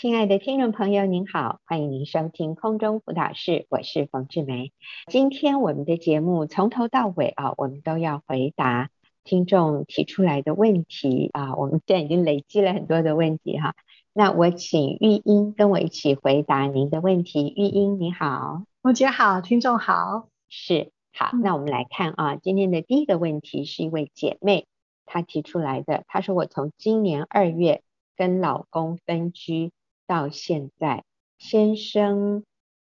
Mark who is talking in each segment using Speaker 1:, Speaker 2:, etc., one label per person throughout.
Speaker 1: 亲爱的听众朋友，您好，欢迎您收听空中辅导室，我是冯志梅。今天我们的节目从头到尾啊，我们都要回答听众提出来的问题啊。我们现在已经累积了很多的问题哈。那我请玉英跟我一起回答您的问题。玉英你好，
Speaker 2: 冯姐好，听众好，
Speaker 1: 是好。那我们来看啊，今天的第一个问题是一位姐妹她提出来的，她说我从今年二月跟老公分居。到现在，先生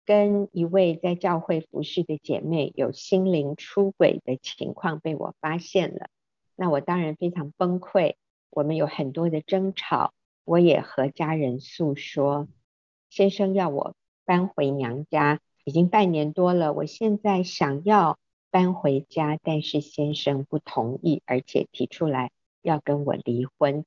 Speaker 1: 跟一位在教会服侍的姐妹有心灵出轨的情况被我发现了，那我当然非常崩溃。我们有很多的争吵，我也和家人诉说。先生要我搬回娘家，已经半年多了。我现在想要搬回家，但是先生不同意，而且提出来要跟我离婚。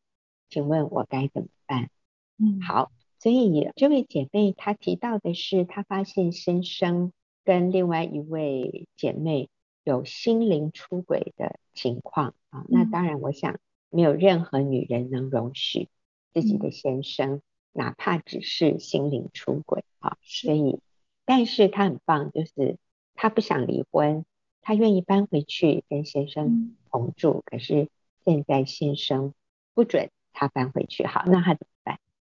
Speaker 1: 请问我该怎么办？
Speaker 2: 嗯，
Speaker 1: 好。所以这位姐妹她提到的是，她发现先生跟另外一位姐妹有心灵出轨的情况啊。那当然，我想没有任何女人能容许自己的先生，哪怕只是心灵出轨啊。所以，但是她很棒，就是她不想离婚，她愿意搬回去跟先生同住。可是现在先生不准她搬回去，好，那她怎么办？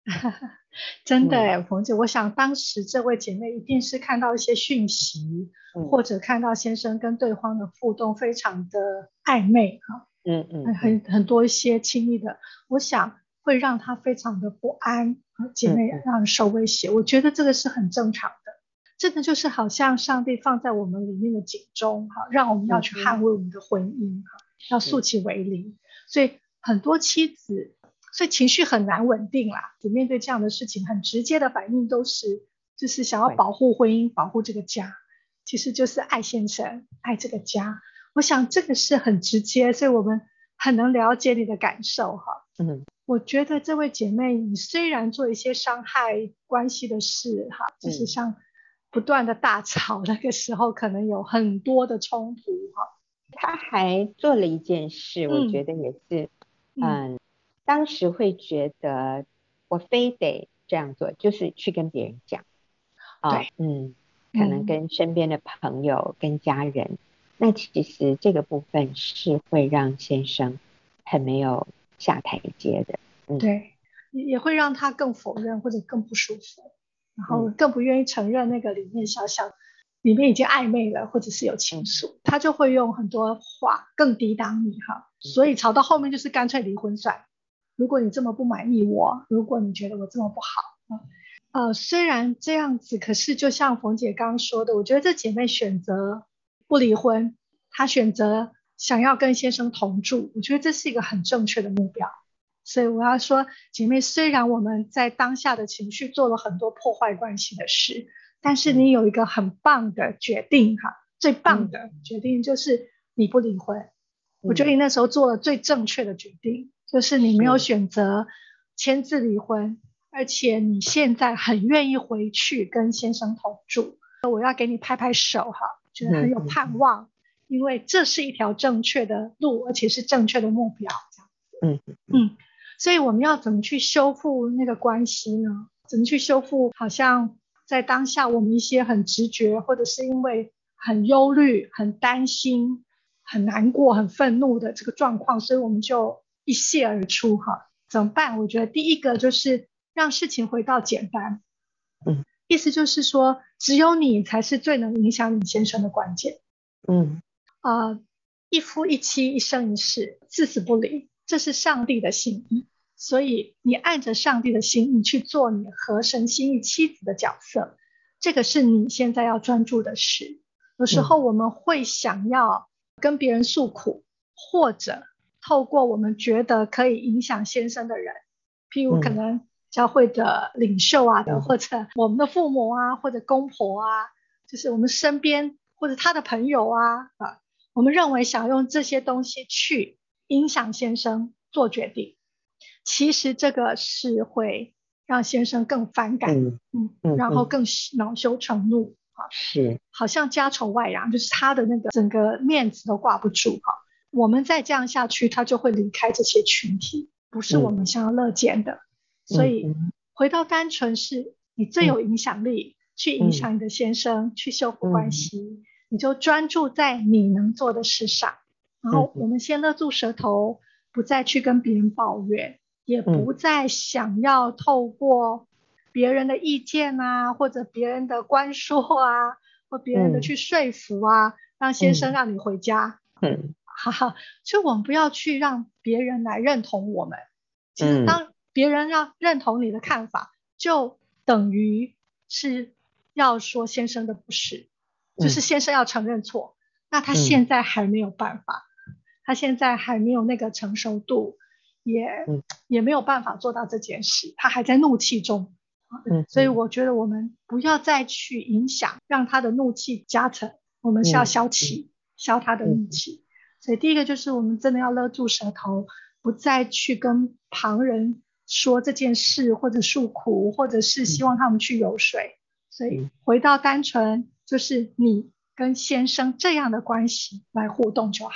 Speaker 2: 真的，冯姐，我想当时这位姐妹一定是看到一些讯息，嗯、或者看到先生跟对方的互动非常的暧昧哈，
Speaker 1: 嗯嗯，
Speaker 2: 很很多一些亲密的，我想会让她非常的不安，姐妹让人受威胁，嗯，我觉得这个是很正常的，这个就是好像上帝放在我们里面的警钟哈，让我们要去捍卫我们的婚姻哈，要肃其为零，所以很多妻子。所以情绪很难稳定啦，就面对这样的事情，很直接的反应都是，就是想要保护婚姻，保护这个家，其实就是爱先生，爱这个家。我想这个是很直接，所以我们很能了解你的感受哈。
Speaker 1: 嗯，
Speaker 2: 我觉得这位姐妹，你虽然做一些伤害关系的事哈，就是像不断的大吵，那个时候可能有很多的冲突哈。
Speaker 1: 她还做了一件事，我觉得也是，嗯。嗯当时会觉得我非得这样做，就是去跟别人讲，啊、哦，嗯，可能跟身边的朋友、嗯、跟家人，那其实这个部分是会让先生很没有下台阶的，嗯，
Speaker 2: 对，也会让他更否认或者更不舒服，然后更不愿意承认那个里面小小里面已经暧昧了，或者是有情愫，他就会用很多话更抵挡你哈，所以吵到后面就是干脆离婚算了。如果你这么不满意我，如果你觉得我这么不好，呃，虽然这样子，可是就像冯姐刚刚说的，我觉得这姐妹选择不离婚，她选择想要跟先生同住，我觉得这是一个很正确的目标。所以我要说，姐妹，虽然我们在当下的情绪做了很多破坏关系的事，但是你有一个很棒的决定哈，最棒的决定就是你不离婚。我觉得你那时候做了最正确的决定。就是你没有选择签字离婚，而且你现在很愿意回去跟先生同住，我要给你拍拍手哈，觉得很有盼望，嗯，因为这是一条正确的路，而且是正确的目标，这样子。
Speaker 1: 嗯
Speaker 2: 嗯，所以我们要怎么去修复那个关系呢？怎么去修复？好像在当下我们一些很直觉，或者是因为很忧虑、很担心、很难过、很愤怒的这个状况，所以我们就。一泻而出哈，怎么办？我觉得第一个就是让事情回到简单，
Speaker 1: 嗯，
Speaker 2: 意思就是说，只有你才是最能影响你先生的关键，
Speaker 1: 嗯，
Speaker 2: 啊、呃，一夫一妻一生一世，至死不离，这是上帝的心意，所以你按着上帝的心意去做你合神心意妻子的角色，这个是你现在要专注的事。有时候我们会想要跟别人诉苦，或者。透过我们觉得可以影响先生的人，譬如可能教会的领袖啊或者我们的父母啊，或者公婆啊，就是我们身边或者他的朋友啊啊，我们认为想用这些东西去影响先生做决定，其实这个是会让先生更反感，嗯。嗯，嗯，然后更恼羞成怒啊，
Speaker 1: 是，
Speaker 2: 好像家丑外扬，就是他的那个整个面子都挂不住哈。我们再这样下去，他就会离开这些群体，不是我们想要乐见的。嗯、所以回到单纯是你最有影响力，嗯、去影响你的先生，嗯、去修复关系，嗯、你就专注在你能做的事上。然后我们先勒住舌头，不再去跟别人抱怨，也不再想要透过别人的意见啊，或者别人的关说啊，或别人的去说服啊，让先生让你回家。嗯，哈哈，就我们不要去让别人来认同我们。其实当别人要认同你的看法，就等于是要说先生的不是，就是先生要承认错。那他现在还没有办法。他现在还没有那个成熟度，也、嗯、也没有办法做到这件事，他还在怒气中，嗯，所以我觉得我们不要再去影响，让他的怒气加成，我们是要消气，嗯、消他的怒气。嗯、所以第一个就是我们真的要勒住舌头，不再去跟旁人说这件事，或者诉苦，或者是希望他们去游说。所以回到单纯，就是你跟先生这样的关系来互动就好。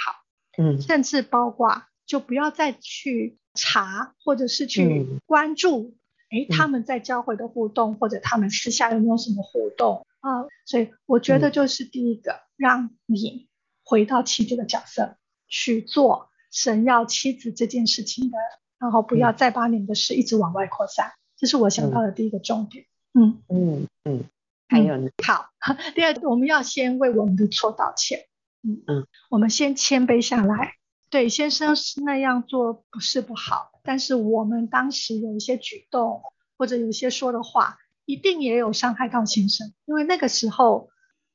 Speaker 2: 嗯，甚至包括就不要再去查，或者是去关注，哎、嗯，他们在教会的互动，嗯、或者他们私下有没有什么互动啊？所以我觉得就是第一个，嗯、让你回到妻子的角色去做神要妻子这件事情的，然后不要再把你们的事一直往外扩散，嗯、这是我想到的第一个重点。嗯嗯嗯，还有呢？好，第二我们要先为我们的错道歉。嗯嗯，我们先谦卑下来。对，先生是那样做不是不好，但是我们当时有一些举动或者有一些说的话，一定也有伤害到先生。因为那个时候，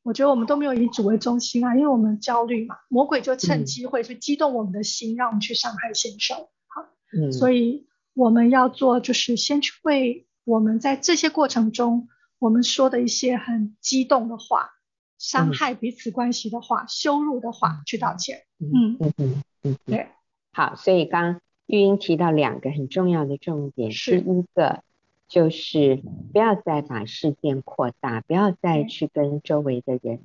Speaker 2: 我觉得我们都没有以主为中心啊，因为我们焦虑嘛，魔鬼就趁机会去激动我们的心，让我们去伤害先生。好，嗯，所以我们要做就是先去为我们在这些过程中我们说的一些很激动的话。伤害彼此关系的话，嗯、羞辱的话，去道歉。嗯嗯嗯嗯，对。
Speaker 1: 好，所以刚刚玉英提到两个很重要的重点，是第一个就是不要再把事件扩大，不要再去跟周围的人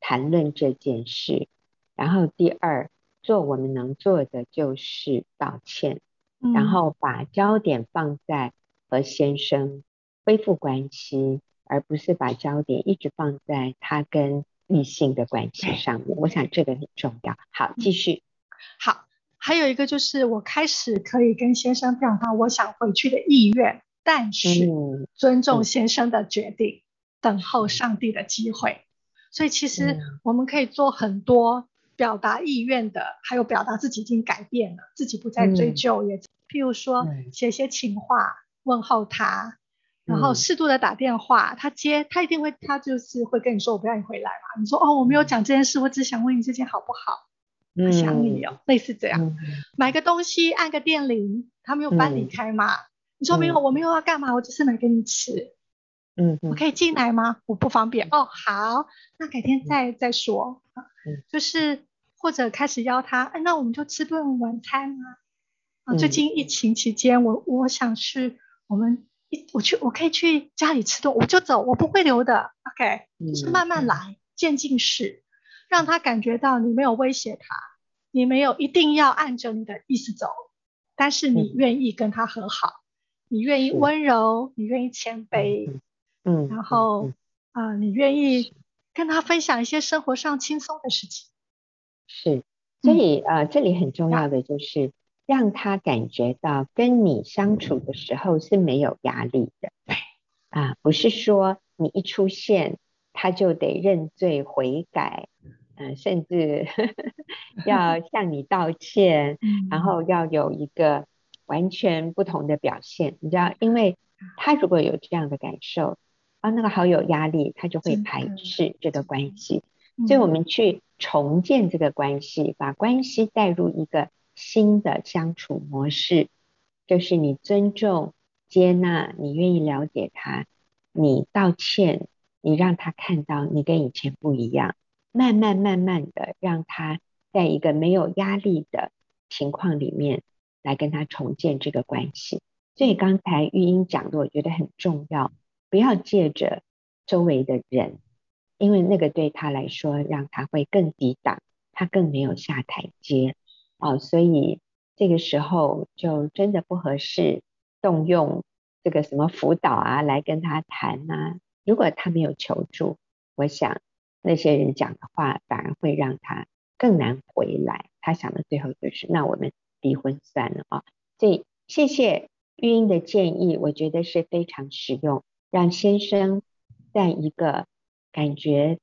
Speaker 1: 谈论这件事。然后第二，做我们能做的就是道歉，嗯、然后把焦点放在和先生恢复关系。而不是把焦点一直放在他跟异性的关系上面，我想这个很重要。好，继续。
Speaker 2: 好，还有一个就是我开始可以跟先生表达我想回去的意愿，但是尊重先生的决定，嗯、等候上帝的机会。所以其实我们可以做很多表达意愿的，还有表达自己已经改变了，自己不再追究，嗯、也譬如说写些情话问候他。然后适度的打电话，他接，他一定会，他就是会跟你说，我不要你回来嘛。你说哦，我没有讲这件事，我只想问你这件好不好？他想你哦，类似这样。买个东西按个电铃，他没有搬离开嘛？你说没有，我没有要干嘛，我只是买给你吃。嗯，我可以进来吗？我不方便。哦，好，那改天再再说。就是或者开始邀他，哎，那我们就吃顿晚餐啊。啊，最近疫情期间，我我想去我们一。我去，我可以去家里吃顿，我就走，我不会留的。OK，就是慢慢来，渐进式，让他感觉到你没有威胁他，你没有一定要按着你的意思走，但是你愿意跟他和好，你愿意温柔，你愿意谦卑，嗯，然后啊，你愿意跟他分享一些生活上轻松的事情。
Speaker 1: 是，所以呃，这里很重要的就是。让他感觉到跟你相处的时候是没有压力的，啊，不是说你一出现他就得认罪悔改，嗯、呃，甚至 要向你道歉，然后要有一个完全不同的表现，你知道，因为他如果有这样的感受，啊，那个好有压力，他就会排斥这个关系，所以我们去重建这个关系，把关系带入一个。新的相处模式，就是你尊重、接纳，你愿意了解他，你道歉，你让他看到你跟以前不一样，慢慢慢慢的让他在一个没有压力的情况里面来跟他重建这个关系。所以刚才玉英讲的，我觉得很重要，不要借着周围的人，因为那个对他来说，让他会更抵挡，他更没有下台阶。哦，所以这个时候就真的不合适动用这个什么辅导啊来跟他谈啊。如果他没有求助，我想那些人讲的话反而会让他更难回来。他想的最后就是，那我们离婚算了啊。所以谢谢玉英的建议，我觉得是非常实用，让先生在一个感觉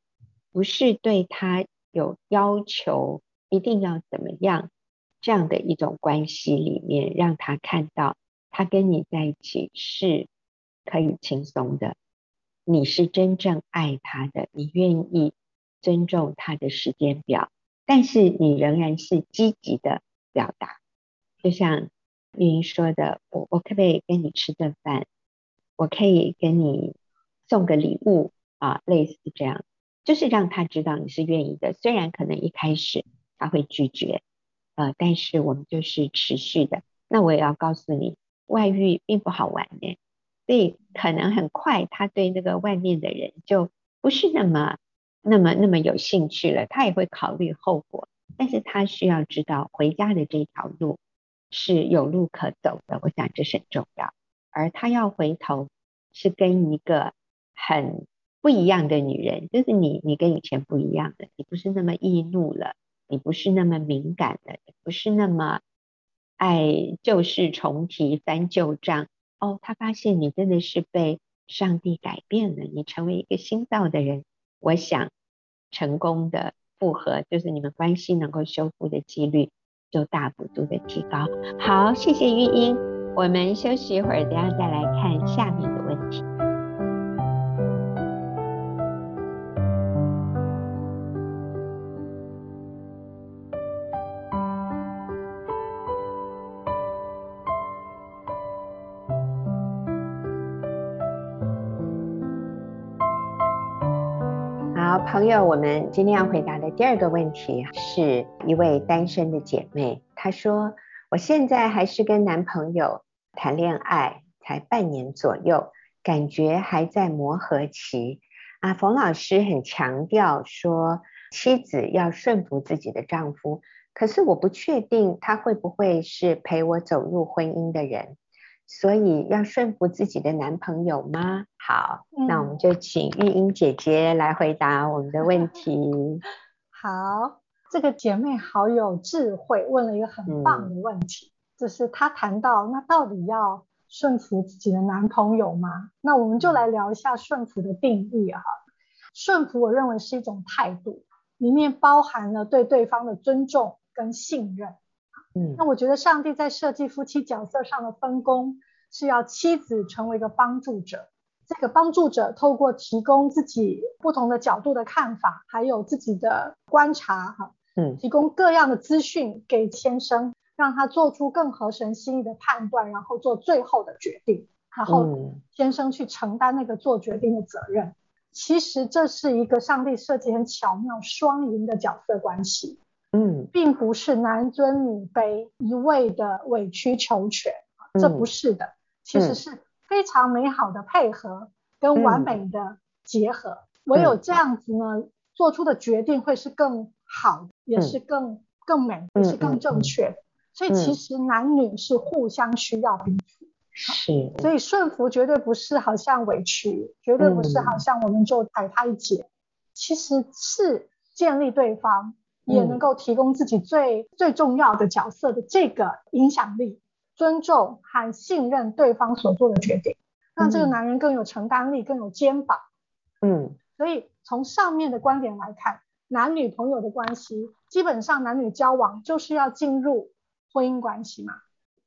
Speaker 1: 不是对他有要求，一定要怎么样这样的一种关系里面，让他看到他跟你在一起是可以轻松的，你是真正爱他的，你愿意尊重他的时间表，但是你仍然是积极的表达，就像玉英说的，我我可不可以跟你吃顿饭？我可以跟你送个礼物啊，类似这样，就是让他知道你是愿意的，虽然可能一开始。他会拒绝，呃，但是我们就是持续的。那我也要告诉你，外遇并不好玩呢，所以可能很快他对那个外面的人就不是那么、那么、那么有兴趣了。他也会考虑后果，但是他需要知道回家的这条路是有路可走的。我想这是很重要。而他要回头是跟一个很不一样的女人，就是你，你跟以前不一样的，你不是那么易怒了。你不是那么敏感的，也不是那么爱旧事重提、翻旧账。哦，他发现你真的是被上帝改变了，你成为一个新造的人。我想成功的复合，就是你们关系能够修复的几率就大幅度的提高。好，谢谢玉英，我们休息一会儿，等下再来看下面的问题。朋友，我们今天要回答的第二个问题是一位单身的姐妹，她说：“我现在还是跟男朋友谈恋爱，才半年左右，感觉还在磨合期。”啊，冯老师很强调说，妻子要顺服自己的丈夫，可是我不确定他会不会是陪我走入婚姻的人。所以要顺服自己的男朋友吗？好，嗯、那我们就请玉英姐姐来回答我们的问题。
Speaker 2: 好，这个姐妹好有智慧，问了一个很棒的问题，嗯、就是她谈到那到底要顺服自己的男朋友吗？那我们就来聊一下顺服的定义哈。顺服，我认为是一种态度，里面包含了对对方的尊重跟信任。嗯，那我觉得上帝在设计夫妻角色上的分工，是要妻子成为一个帮助者，这个帮助者透过提供自己不同的角度的看法，还有自己的观察，哈，嗯，提供各样的资讯给先生，让他做出更合神心意的判断，然后做最后的决定，然后先生去承担那个做决定的责任。其实这是一个上帝设计很巧妙双赢的角色关系。嗯，并不是男尊女卑，一味的委曲求全，这不是的，其实是非常美好的配合跟完美的结合。唯有这样子呢，做出的决定会是更好，也是更更美，也是更正确。所以其实男女是互相需要彼此，是。所以顺服绝对不是好像委屈，绝对不是好像我们就踩他一脚，其实是建立对方。也能够提供自己最最重要的角色的这个影响力，尊重和信任对方所做的决定，让这个男人更有承担力，更有肩膀。嗯，所以从上面的观点来看，男女朋友的关系，基本上男女交往就是要进入婚姻关系嘛。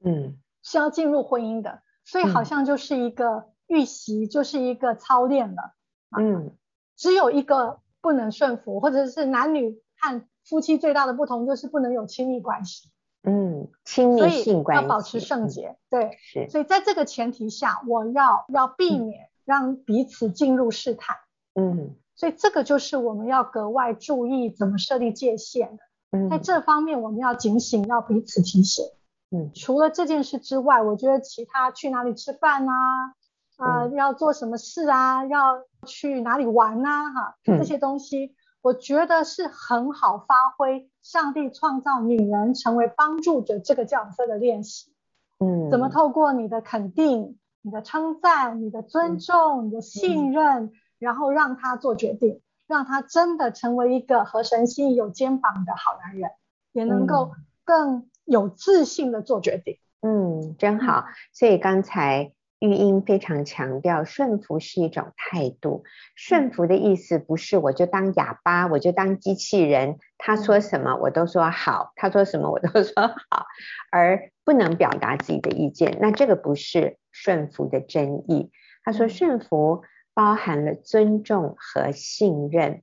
Speaker 2: 嗯，是要进入婚姻的，所以好像就是一个预习，就是一个操练了。嗯，只有一个不能顺服，或者是男女和夫妻最大的不同就是不能有亲密关系，嗯，亲密性关系要保持圣洁，嗯、对，是，所以在这个前提下，我要要避免让彼此进入试探，嗯，所以这个就是我们要格外注意怎么设立界限的，嗯，在这方面我们要警醒，要彼此提醒，嗯，除了这件事之外，我觉得其他去哪里吃饭啊，啊、呃，要做什么事啊，要去哪里玩啊，哈，这些东西。我觉得是很好发挥上帝创造女人成为帮助者这个角色的练习。嗯，怎么透过你的肯定、你的称赞、你的尊重、嗯、你的信任，嗯、然后让他做决定，让他真的成为一个合神心意、有肩膀的好男人，也能够更有自信的做决定。
Speaker 1: 嗯，真好。所以刚才。玉英非常强调，顺服是一种态度。顺服的意思不是我就当哑巴，我就当机器人，他说什么我都说好，他说什么我都说好，而不能表达自己的意见。那这个不是顺服的真意。他说顺服包含了尊重和信任，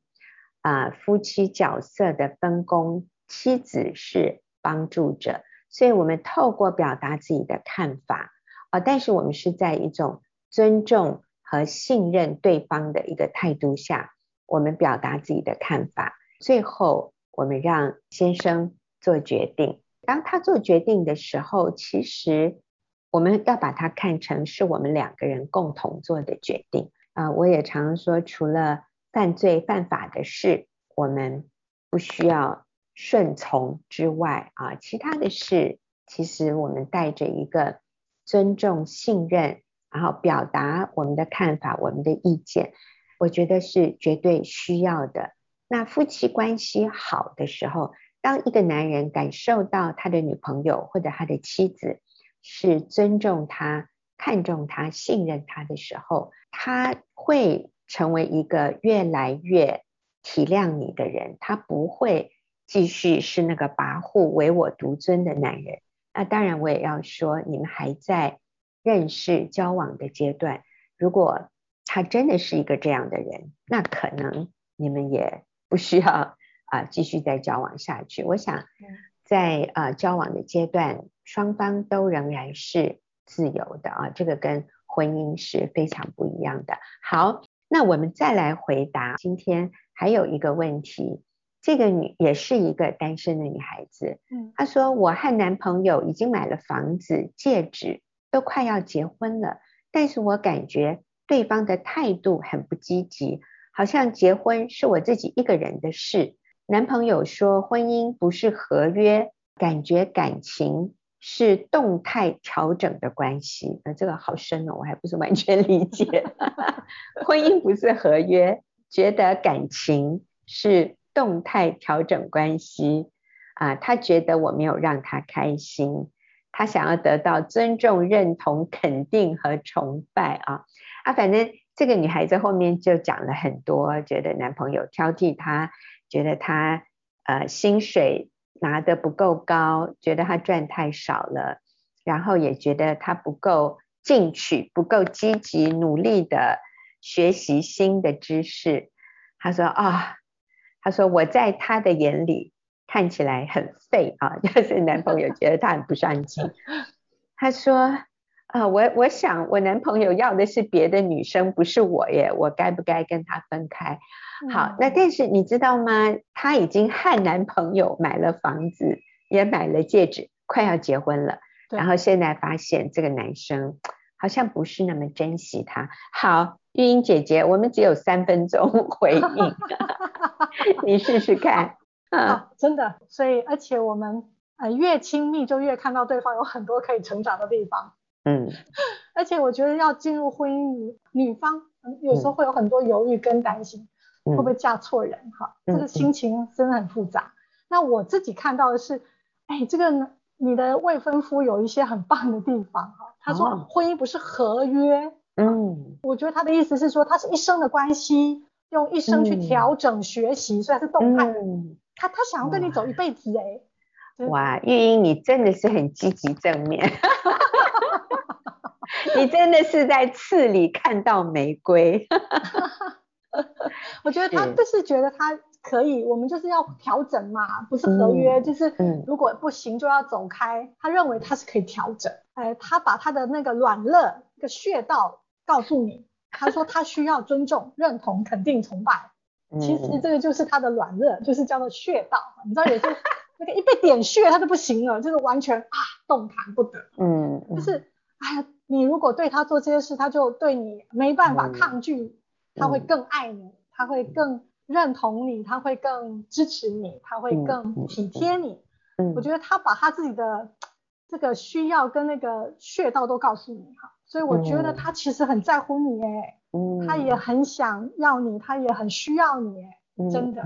Speaker 1: 啊、呃，夫妻角色的分工，妻子是帮助者，所以我们透过表达自己的看法。啊，但是我们是在一种尊重和信任对方的一个态度下，我们表达自己的看法。最后，我们让先生做决定。当他做决定的时候，其实我们要把它看成是我们两个人共同做的决定。啊，我也常说，除了犯罪犯法的事，我们不需要顺从之外，啊，其他的事，其实我们带着一个。尊重、信任，然后表达我们的看法、我们的意见，我觉得是绝对需要的。那夫妻关系好的时候，当一个男人感受到他的女朋友或者他的妻子是尊重他、看重他、信任他的时候，他会成为一个越来越体谅你的人，他不会继续是那个跋扈、唯我独尊的男人。那当然，我也要说，你们还在认识交往的阶段。如果他真的是一个这样的人，那可能你们也不需要啊、呃、继续再交往下去。我想，在啊、呃、交往的阶段，双方都仍然是自由的啊，这个跟婚姻是非常不一样的。好，那我们再来回答今天还有一个问题。这个女也是一个单身的女孩子，嗯，她说，我和男朋友已经买了房子、戒指，都快要结婚了，但是我感觉对方的态度很不积极，好像结婚是我自己一个人的事。男朋友说婚姻不是合约，感觉感情是动态调整的关系。那这个好深哦，我还不是完全理解。婚姻不是合约，觉得感情是。动态调整关系啊，他觉得我没有让他开心，他想要得到尊重、认同、肯定和崇拜啊啊，反正这个女孩子后面就讲了很多，觉得男朋友挑剔她，觉得他呃薪水拿得不够高，觉得他赚太少了，然后也觉得他不够进取、不够积极、努力的学习新的知识。他说啊。他说：“我在他的眼里看起来很废啊，就是男朋友觉得他很不上进。”他说：“啊、呃，我我想我男朋友要的是别的女生，不是我耶，我该不该跟他分开？”好，那但是你知道吗？她已经和男朋友买了房子，也买了戒指，快要结婚了。然后现在发现这个男生好像不是那么珍惜她。好。玉英姐姐，我们只有三分钟回应，你试试看。
Speaker 2: 啊，真的，所以而且我们呃越亲密就越看到对方有很多可以成长的地方。嗯，而且我觉得要进入婚姻，女女方有时候会有很多犹豫跟担心，嗯、会不会嫁错人？哈，这个心情真的很复杂。嗯、那我自己看到的是，哎，这个你的未婚夫有一些很棒的地方哈。他说婚姻不是合约。哦嗯，我觉得他的意思是说，他是一生的关系，用一生去调整学习，嗯、所以他是动态。嗯、他他想要跟你走一辈子哎。
Speaker 1: 哇，玉英，你真的是很积极正面，你真的是在刺里看到玫瑰。
Speaker 2: 我觉得他就是觉得他可以，我们就是要调整嘛，不是合约，嗯、就是如果不行就要走开。他认为他是可以调整，哎，他把他的那个软肋、那个穴道。告诉你，他说他需要尊重、认同、肯定、崇拜。其实这个就是他的软肋，就是叫做穴道。你知道有些 那个一被点穴，他就不行了，就是完全啊动弹不得。嗯，就是哎呀，你如果对他做这些事，他就对你没办法抗拒，他会更爱你，他会更认同你，他会更支持你，他会更体贴你。嗯，我觉得他把他自己的。这个需要跟那个穴道都告诉你哈，所以我觉得他其实很在乎你哎，嗯，他也很想要你，他也很需要你哎，真的，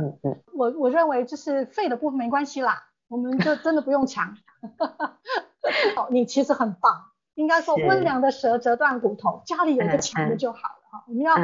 Speaker 2: 我我认为就是废的部分没关系啦，我们就真的不用抢，你其实很棒，应该说温良的蛇折断骨头，家里有一个强的就好了哈，我们要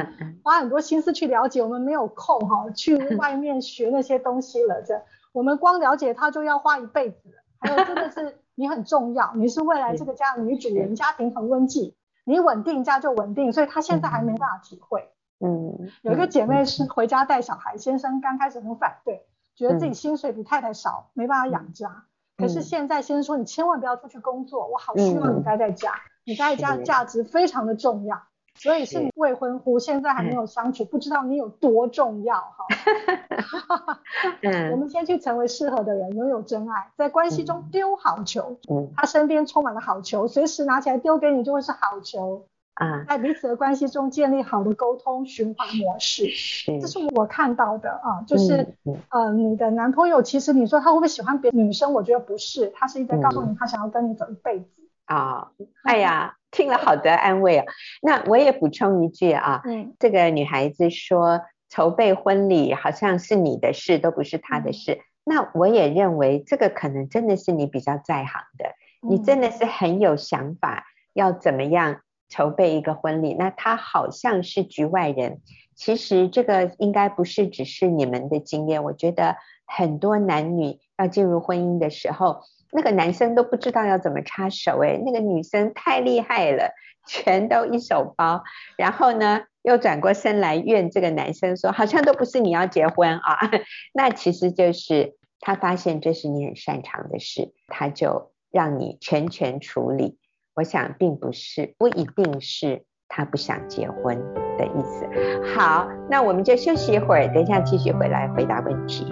Speaker 2: 花很多心思去了解，我们没有空哈去外面学那些东西了，这我们光了解他就要花一辈子，还有真的是。你很重要，你是未来这个家的女主人，家庭恒温馨，你稳定家就稳定，所以她现在还没办法体会。嗯，有一个姐妹是回家带小孩，先生刚开始很反对，觉得自己薪水比太太少，没办法养家。可是现在先生说，你千万不要出去工作，我好希望你待在家，你待在家的价值非常的重要。所以是你未婚夫，现在还没有相处，不知道你有多重要哈。我们先去成为适合的人，拥有真爱，在关系中丢好球。嗯，他身边充满了好球，随时拿起来丢给你就会是好球。啊，在彼此的关系中建立好的沟通循环模式，这是我看到的啊，就是呃，你的男朋友其实你说他会不会喜欢别的女生？我觉得不是，他是一直在告诉你他想要跟你走一辈子。
Speaker 1: 啊，哎呀。听了好的安慰啊，那我也补充一句啊，嗯，这个女孩子说筹备婚礼好像是你的事，都不是她的事。嗯，那我也认为这个可能真的是你比较在行的，你真的是很有想法，要怎么样筹备一个婚礼。那她好像是局外人，其实这个应该不是只是你们的经验，我觉得很多男女要进入婚姻的时候。那个男生都不知道要怎么插手哎，那个女生太厉害了，全都一手包。然后呢，又转过身来怨这个男生说，好像都不是你要结婚啊。那其实就是他发现这是你很擅长的事，他就让你全权处理。我想并不是，不一定是他不想结婚的意思。好，那我们就休息一会儿，等一下继续回来回答问题。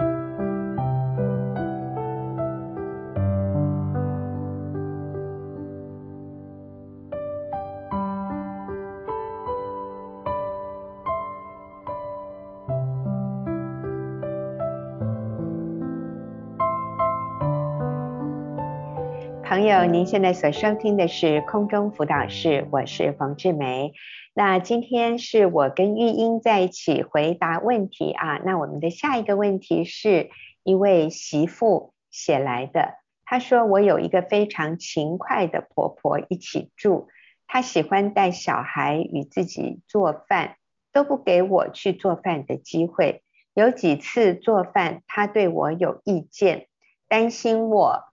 Speaker 1: 朋友，您现在所收听的是空中辅导室，我是冯志梅。那今天是我跟玉英在一起回答问题啊。那我们的下一个问题是一位媳妇写来的，她说，我有一个非常勤快的婆婆一起住，她喜欢带小孩与自己做饭，都不给我去做饭的机会。有几次做饭，她对我有意见，担心我。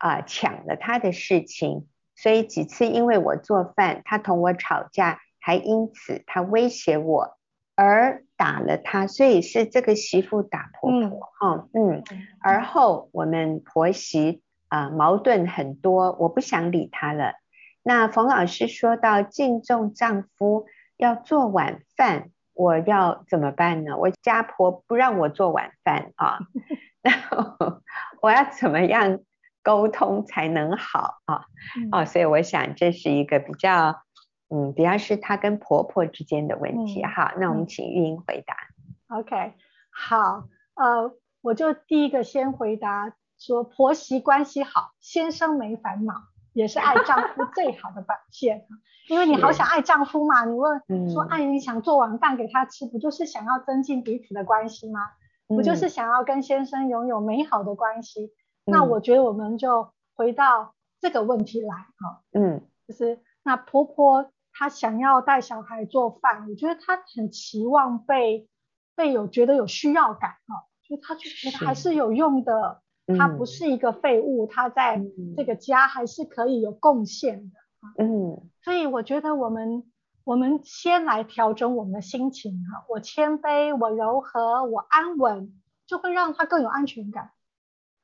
Speaker 1: 啊、呃，抢了他的事情，所以几次因为我做饭，他同我吵架，还因此他威胁我而打了他，所以是这个媳妇打婆婆，哈，嗯，嗯，而后我们婆媳啊、呃、矛盾很多，我不想理他了。那冯老师说到敬重丈夫要做晚饭，我要怎么办呢？我家婆不让我做晚饭啊，那 我要怎么样？沟通才能好啊，嗯、哦，所以我想这是一个比较，嗯，比较是她跟婆婆之间的问题哈、嗯。那我们请玉英回答。
Speaker 2: OK，好，呃，我就第一个先回答说，婆媳关系好，先生没烦恼，也是爱丈夫最好的表现。因为你好想爱丈夫嘛，你问说爱你想做晚饭给他吃，不就是想要增进彼此的关系吗？不就是想要跟先生拥有美好的关系？那我觉得我们就回到这个问题来哈，嗯，就是那婆婆她想要带小孩做饭，我觉得她很期望被被有觉得有需要感哈，就她就觉得还是有用的，她不是一个废物，她在这个家还是可以有贡献的，嗯，所以我觉得我们我们先来调整我们的心情哈，我谦卑，我柔和，我安稳，就会让她更有安全感。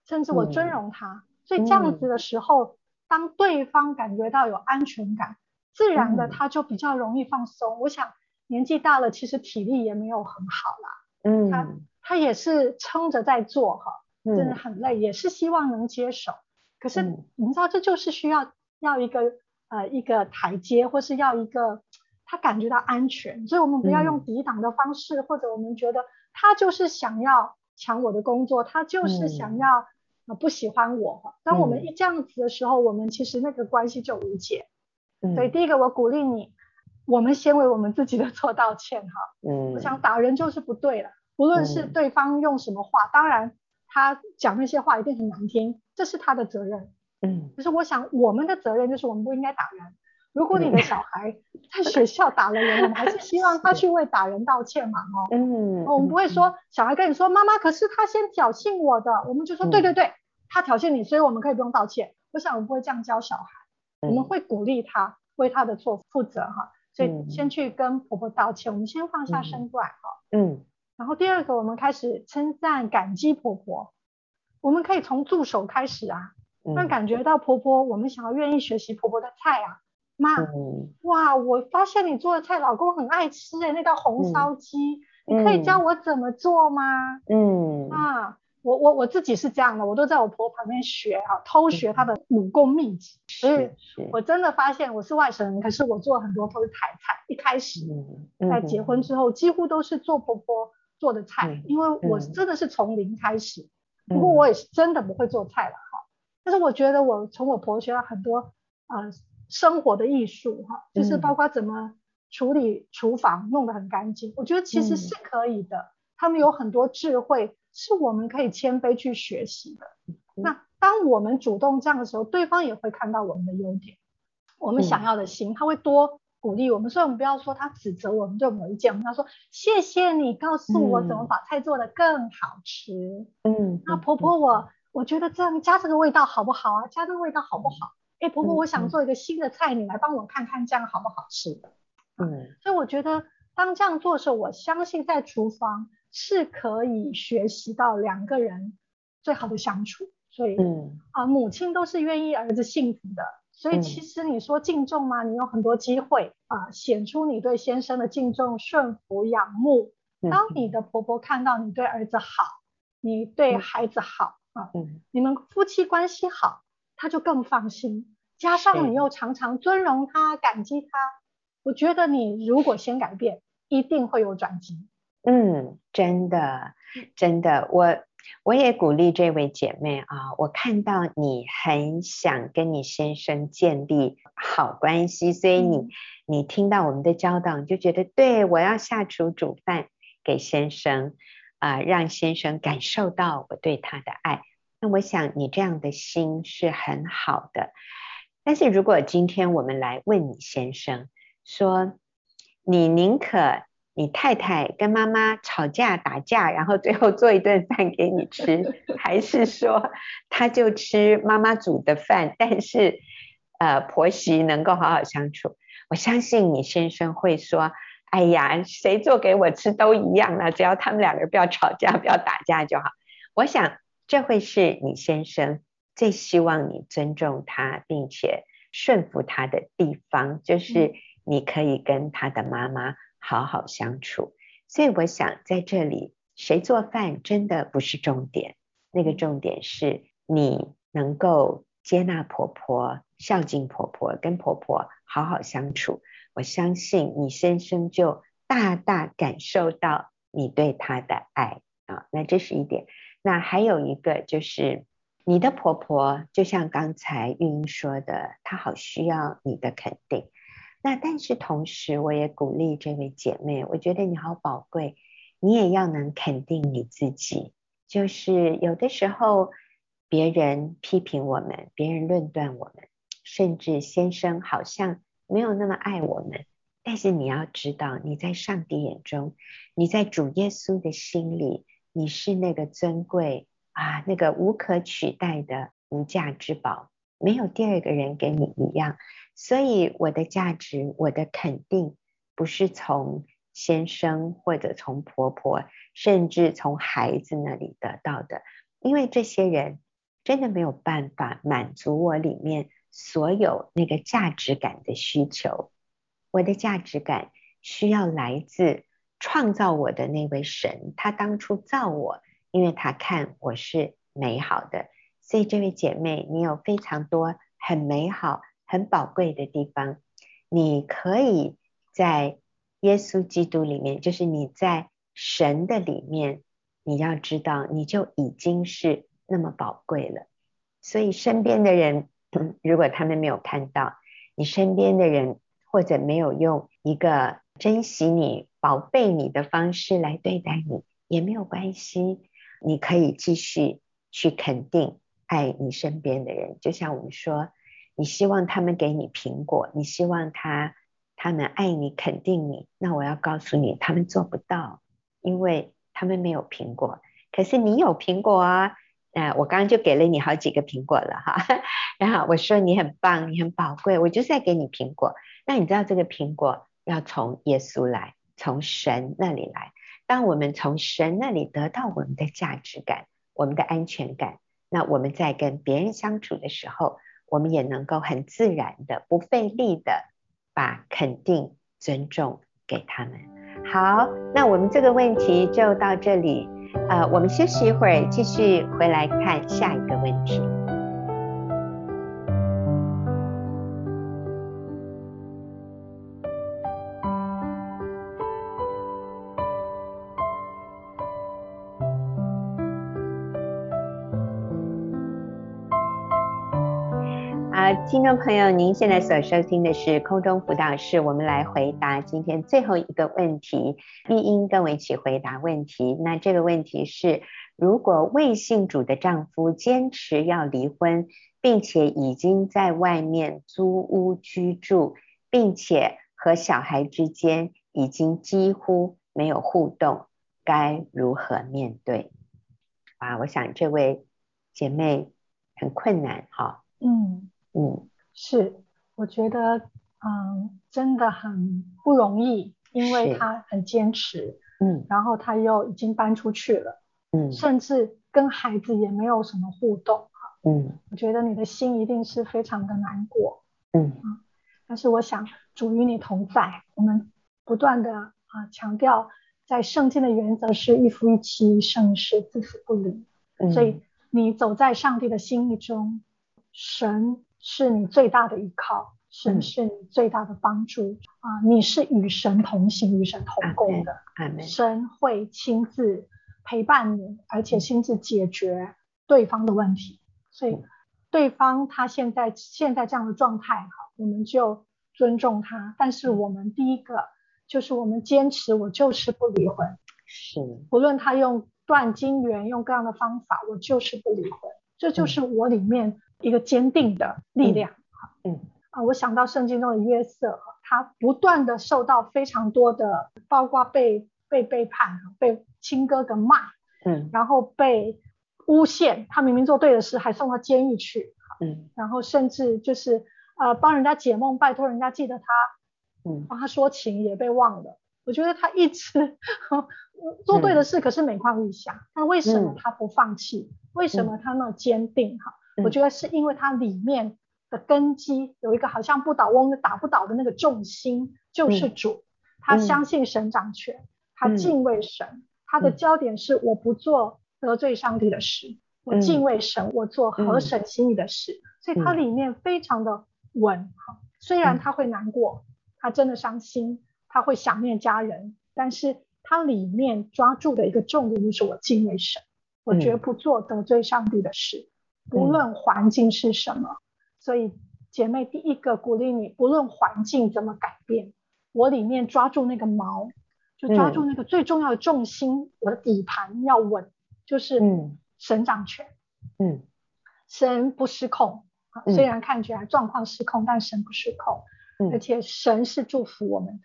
Speaker 2: 甚至我尊荣他，嗯，所以这样子的时候，嗯，当对方感觉到有安全感，自然的他就比较容易放松。嗯，我想年纪大了，其实体力也没有很好啦，嗯，他他也是撑着在做哈，真的很累，嗯，也是希望能接手。可是你知道，这就是需要要一个呃一个台阶，或是要一个他感觉到安全。所以我们不要用抵挡的方式，嗯，或者我们觉得他就是想要抢我的工作，他就是想要。啊不喜欢我。当我们一这样子的时候，嗯、我们其实那个关系就无解。嗯、所以第一个我鼓励你，我们先为我们自己的错道歉哈。嗯，我想打人就是不对了，无论是对方用什么话，嗯、当然他讲那些话一定很难听，这是他的责任。嗯，可是我想我们的责任就是我们不应该打人。如果你的小孩 在学校打了人，我们还是希望他去为打人道歉嘛，哦，嗯，我们不会说小孩跟你说妈妈，可是他先挑衅我的，我们就说对对对，他挑衅你，所以我们可以不用道歉。我想我们不会这样教小孩，我们会鼓励他为他的错负责哈，所以先去跟婆婆道歉，我们先放下身段哈，嗯，然后第二个我们开始称赞感激婆婆，我们可以从助手开始啊，让感觉到婆婆，我们想要愿意学习婆婆的菜啊。妈，嗯、哇！我发现你做的菜，老公很爱吃诶，那道红烧鸡，嗯、你可以教我怎么做吗？嗯，啊，我我我自己是这样的，我都在我婆婆旁边学啊，偷学她的武功秘籍。所以，我真的发现我是外省人，可是我做很多都是台菜。一开始在结婚之后，几乎都是做婆婆做的菜，因为我真的是从零开始。不过我也是真的不会做菜了哈，但是我觉得我从我婆婆学到很多啊。呃生活的艺术哈，就是包括怎么处理厨房，弄得很干净。嗯、我觉得其实是可以的，嗯、他们有很多智慧，是我们可以谦卑去学习的。嗯、那当我们主动这样的时候，对方也会看到我们的优点，我们想要的心，他会多鼓励我们。所以我们不要说他指责我们对某一件，我们要说谢谢你告诉我怎么把菜做得更好吃。嗯，那婆婆我我觉得这样加这个味道好不好啊？加这个味道好不好？哎，婆婆，我想做一个新的菜，嗯、你来帮我看看，这样好不好吃？嗯，所以我觉得当这样做的时候，我相信在厨房是可以学习到两个人最好的相处。所以，嗯啊，母亲都是愿意儿子幸福的。所以其实你说敬重吗？你有很多机会啊，显出你对先生的敬重、顺服、仰慕。当你的婆婆看到你对儿子好，你对孩子好啊，嗯，你们夫妻关系好。他就更放心，加上你又常常尊荣他、感激他，我觉得你如果先改变，一定会有转机。
Speaker 1: 嗯，真的，真的，我我也鼓励这位姐妹啊，我看到你很想跟你先生建立好关系，所以你、嗯、你听到我们的教导，你就觉得对，我要下厨煮饭给先生啊、呃，让先生感受到我对他的爱。那我想你这样的心是很好的，但是如果今天我们来问你先生说，你宁可你太太跟妈妈吵架打架，然后最后做一顿饭给你吃，还是说他就吃妈妈煮的饭，但是呃婆媳能够好好相处？我相信你先生会说，哎呀，谁做给我吃都一样了，只要他们两个人不要吵架，不要打架就好。我想。这会是你先生最希望你尊重他，并且顺服他的地方，就是你可以跟他的妈妈好好相处。所以我想在这里，谁做饭真的不是重点，那个重点是你能够接纳婆婆、孝敬婆婆、跟婆婆好好相处。我相信你先生就大大感受到你对他的爱啊，那这是一点。那还有一个就是，你的婆婆就像刚才玉英说的，她好需要你的肯定。那但是同时，我也鼓励这位姐妹，我觉得你好宝贵，你也要能肯定你自己。就是有的时候，别人批评我们，别人论断我们，甚至先生好像没有那么爱我们，但是你要知道，你在上帝眼中，你在主耶稣的心里。你是那个尊贵啊，那个无可取代的无价之宝，没有第二个人跟你一样。所以我的价值，我的肯定，不是从先生或者从婆婆，甚至从孩子那里得到的，因为这些人真的没有办法满足我里面所有那个价值感的需求。我的价值感需要来自。创造我的那位神，他当初造我，因为他看我是美好的，所以这位姐妹，你有非常多很美好、很宝贵的地方，你可以在耶稣基督里面，就是你在神的里面，你要知道，你就已经是那么宝贵了。所以身边的人，如果他们没有看到你身边的人，或者没有用一个珍惜你、宝贝你的方式来对待你，也没有关系。你可以继续去肯定爱你身边的人，就像我们说，你希望他们给你苹果，你希望他他们爱你、肯定你，那我要告诉你，他们做不到，因为他们没有苹果。可是你有苹果啊，呃，我刚刚就给了你好几个苹果了哈，然后我说你很棒，你很宝贵，我就是在给你苹果。那你知道这个苹果要从耶稣来，从神那里来。当我们从神那里得到我们的价值感、我们的安全感，那我们在跟别人相处的时候，我们也能够很自然的、不费力的把肯定、尊重给他们。好，那我们这个问题就到这里，呃，我们休息一会儿，继续回来看下一个问题。听众朋友，您现在所收听的是空中辅导室，我们来回答今天最后一个问题。玉英跟我一起回答问题。那这个问题是：如果未信主的丈夫坚持要离婚，并且已经在外面租屋居住，并且和小孩之间已经几乎没有互动，该如何面对？啊，我想这位姐妹很困难，哈，
Speaker 2: 嗯。
Speaker 1: 嗯，
Speaker 2: 是，我觉得，嗯，真的很不容易，因为他很坚持，
Speaker 1: 嗯，
Speaker 2: 然后他又已经搬出去了，
Speaker 1: 嗯，
Speaker 2: 甚至跟孩子也没有什么互动，哈，
Speaker 1: 嗯，
Speaker 2: 我觉得你的心一定是非常的难过，
Speaker 1: 嗯，
Speaker 2: 嗯，但是我想主与你同在，我们不断的啊强调，在圣经的原则是一夫一妻，生一世，至死不离，
Speaker 1: 嗯，
Speaker 2: 所以你走在上帝的心意中，神。是你最大的依靠，神是你最大的帮助啊、嗯呃！你是与神同行、与神同工的，神会亲自陪伴你，而且亲自解决对方的问题。所以，对方他现在现在这样的状态，哈，我们就尊重他。但是，我们第一个就是我们坚持，我就是不离婚。
Speaker 1: 是，
Speaker 2: 无论他用断金援，用各样的方法，我就是不离婚。这就是我里面。一个坚定的力量，
Speaker 1: 嗯
Speaker 2: 啊，我想到圣经中的约瑟，他不断的受到非常多的，包括被被背叛，被亲哥哥骂，
Speaker 1: 嗯，
Speaker 2: 然后被诬陷，他明明做对的事，还送到监狱去，
Speaker 1: 嗯，
Speaker 2: 然后甚至就是呃帮人家解梦，拜托人家记得他，
Speaker 1: 嗯，
Speaker 2: 帮他说情也被忘了。我觉得他一直 做对的事，可是每况愈下，那、嗯、为什么他不放弃？嗯、为什么他那么坚定？哈？我觉得是因为它里面的根基有一个好像不倒翁打不倒的那个重心，就是主。嗯、他相信神掌权，嗯、他敬畏神，嗯、他的焦点是我不做得罪上帝的事，嗯、我敬畏神，我做合神心意的事。嗯、所以他里面非常的稳。嗯、虽然他会难过，他真的伤心，他会想念家人，但是他里面抓住的一个重点就是我敬畏神，我绝不做得罪上帝的事。不论环境是什么，嗯、所以姐妹第一个鼓励你，不论环境怎么改变，我里面抓住那个锚，就抓住那个最重要的重心，嗯、我的底盘要稳，就是神掌权，
Speaker 1: 嗯，
Speaker 2: 神不失控，
Speaker 1: 嗯、
Speaker 2: 虽然看起来状况失控，但神不失控，
Speaker 1: 嗯、
Speaker 2: 而且神是祝福我们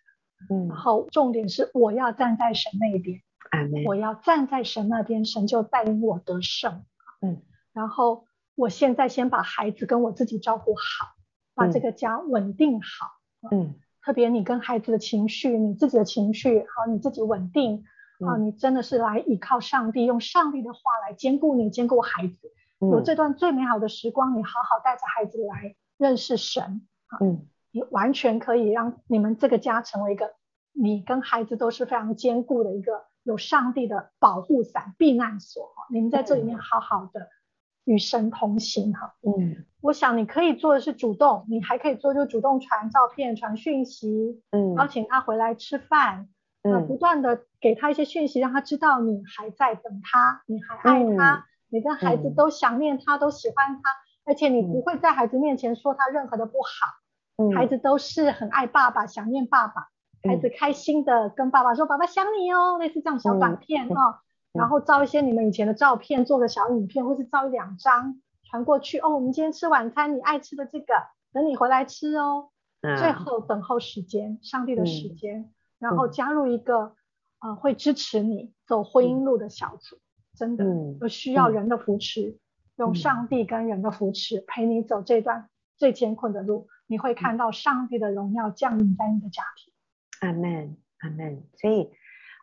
Speaker 2: 的，
Speaker 1: 嗯，
Speaker 2: 然后重点是我要站在神那边，
Speaker 1: 嗯、
Speaker 2: 我要站在神那边，神就带领我得胜，
Speaker 1: 嗯，
Speaker 2: 然后。我现在先把孩子跟我自己照顾好，把这个家稳定好。
Speaker 1: 嗯，
Speaker 2: 特别你跟孩子的情绪，你自己的情绪，好，你自己稳定。啊，你真的是来依靠上帝，用上帝的话来兼顾你，兼顾孩子。有这段最美好的时光，你好好带着孩子来认识神。
Speaker 1: 嗯，
Speaker 2: 你完全可以让你们这个家成为一个你跟孩子都是非常坚固的一个有上帝的保护伞、避难所。你们在这里面好好的。与神同行哈，
Speaker 1: 嗯，
Speaker 2: 我想你可以做的是主动，你还可以做就主动传照片、传讯息，
Speaker 1: 嗯，
Speaker 2: 邀请他回来吃饭，
Speaker 1: 嗯，
Speaker 2: 不断的给他一些讯息，让他知道你还在等他，你还爱他，你跟孩子都想念他，嗯、都喜欢他，而且你不会在孩子面前说他任何的不好。嗯、孩子都是很爱爸爸，想念爸爸。嗯、孩子开心的跟爸爸说：“爸爸想你哦。”类似这样小短片哈、然后照一些你们以前的照片，做个小影片，或是照一两张传过去。哦，我们今天吃晚餐，你爱吃的这个，等你回来吃哦。嗯、最后等候时间，上帝的时间，嗯、然后加入一个。啊、呃，会支持你走婚姻路的小组，嗯、真的有需要人的扶持，嗯、用上帝跟人的扶持、嗯、陪你走这段最艰困的路，你会看到上帝的荣耀降临在你的家庭。
Speaker 1: 阿门，阿门。所以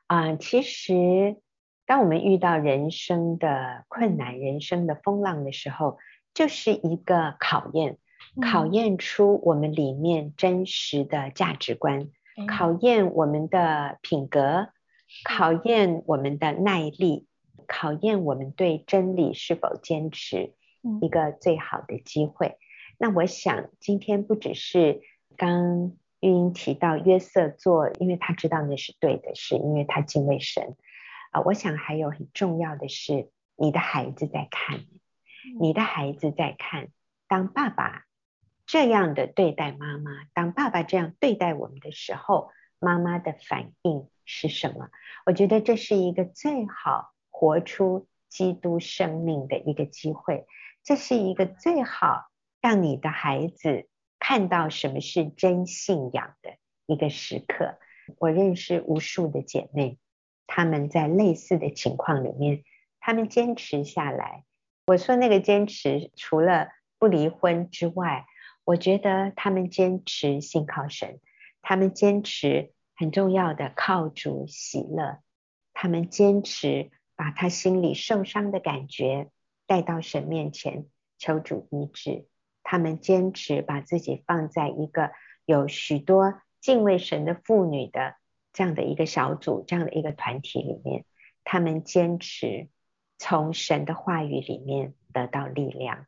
Speaker 1: 啊、呃，其实当我们遇到人生的困难、人生的风浪的时候，就是一个考验，嗯、考验出我们里面真实的价值观，嗯、考验我们的品格。考验我们的耐力，考验我们对真理是否坚持，一个最好的机会。嗯、那我想今天不只是刚玉英提到约瑟做，因为他知道那是对的事，因为他敬畏神啊。我想还有很重要的是，你的孩子在看，你的孩子在看，当爸爸这样的对待妈妈，当爸爸这样对待我们的时候，妈妈的反应。是什么？我觉得这是一个最好活出基督生命的一个机会，这是一个最好让你的孩子看到什么是真信仰的一个时刻。我认识无数的姐妹，他们在类似的情况里面，他们坚持下来。我说那个坚持，除了不离婚之外，我觉得他们坚持信靠神，他们坚持。很重要的，靠主喜乐。他们坚持把他心里受伤的感觉带到神面前，求主医治。他们坚持把自己放在一个有许多敬畏神的妇女的这样的一个小组、这样的一个团体里面。他们坚持从神的话语里面得到力量。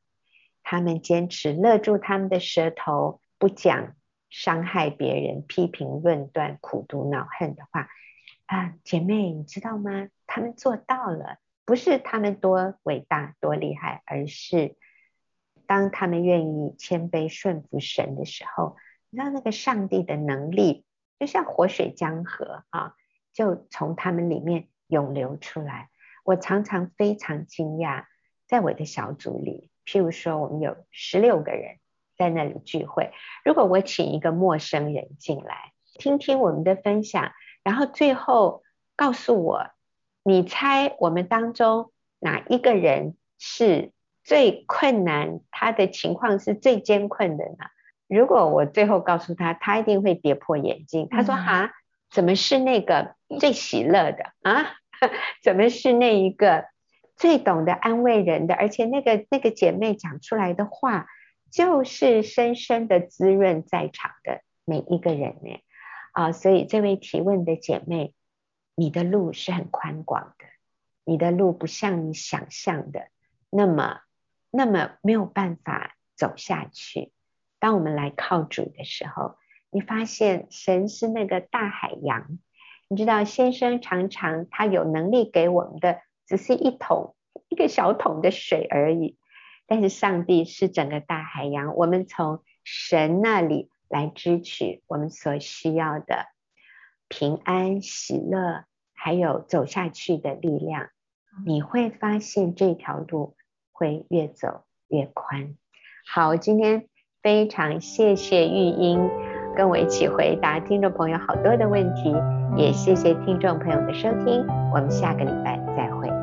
Speaker 1: 他们坚持勒住他们的舌头，不讲。伤害别人、批评论断、苦毒恼恨的话，啊，姐妹，你知道吗？他们做到了，不是他们多伟大、多厉害，而是当他们愿意谦卑顺服神的时候，你知道那个上帝的能力，就像活水江河啊，就从他们里面涌流出来。我常常非常惊讶，在我的小组里，譬如说，我们有十六个人。在那里聚会，如果我请一个陌生人进来，听听我们的分享，然后最后告诉我，你猜我们当中哪一个人是最困难，他的情况是最艰困的呢？如果我最后告诉他，他一定会跌破眼镜。他说：“哈、嗯，怎么是那个最喜乐的啊？怎么是那一个最懂得安慰人的？而且那个那个姐妹讲出来的话。”就是深深的滋润在场的每一个人呢，啊，所以这位提问的姐妹，你的路是很宽广的，你的路不像你想象的那么那么没有办法走下去。当我们来靠主的时候，你发现神是那个大海洋，你知道先生常常他有能力给我们的只是一桶一个小桶的水而已。但是上帝是整个大海洋，我们从神那里来支取我们所需要的平安、喜乐，还有走下去的力量。你会发现这条路会越走越宽。好，今天非常谢谢玉英跟我一起回答听众朋友好多的问题，也谢谢听众朋友的收听，我们下个礼拜再会。